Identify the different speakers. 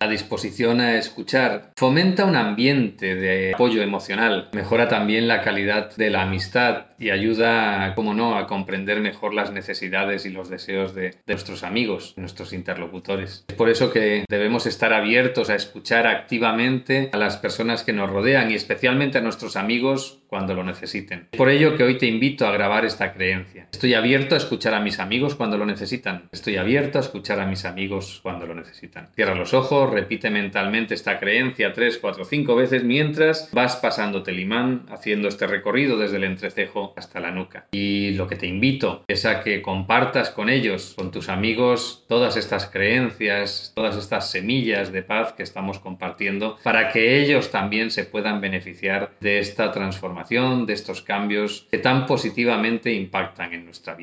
Speaker 1: la disposición a escuchar, fomenta un ambiente de apoyo emocional, mejora también la calidad de la amistad y ayuda, como no, a comprender mejor las necesidades y los deseos de, nuestros amigos, nuestros interlocutores. Es por eso que debemos estar abiertos a escuchar activamente a las personas que nos rodean y especialmente a nuestros amigos cuando lo necesiten. Por ello que hoy te invito a grabar esta creencia. Estoy abierto a escuchar a mis amigos cuando lo necesitan. Estoy abierto a escuchar a mis amigos cuando lo necesitan. Cierra los ojos, repite mentalmente esta creencia tres, cuatro, cinco veces mientras vas pasándote el imán, haciendo este recorrido desde el entrecejo hasta la nuca. Y lo que te invito es a que compartas con ellos, con tus amigos, todas estas creencias, todas estas semillas de paz que estamos compartiendo para que ellos también se puedan beneficiar de esta transformación, de estos cambios que tan positivamente impactan en nuestra vida.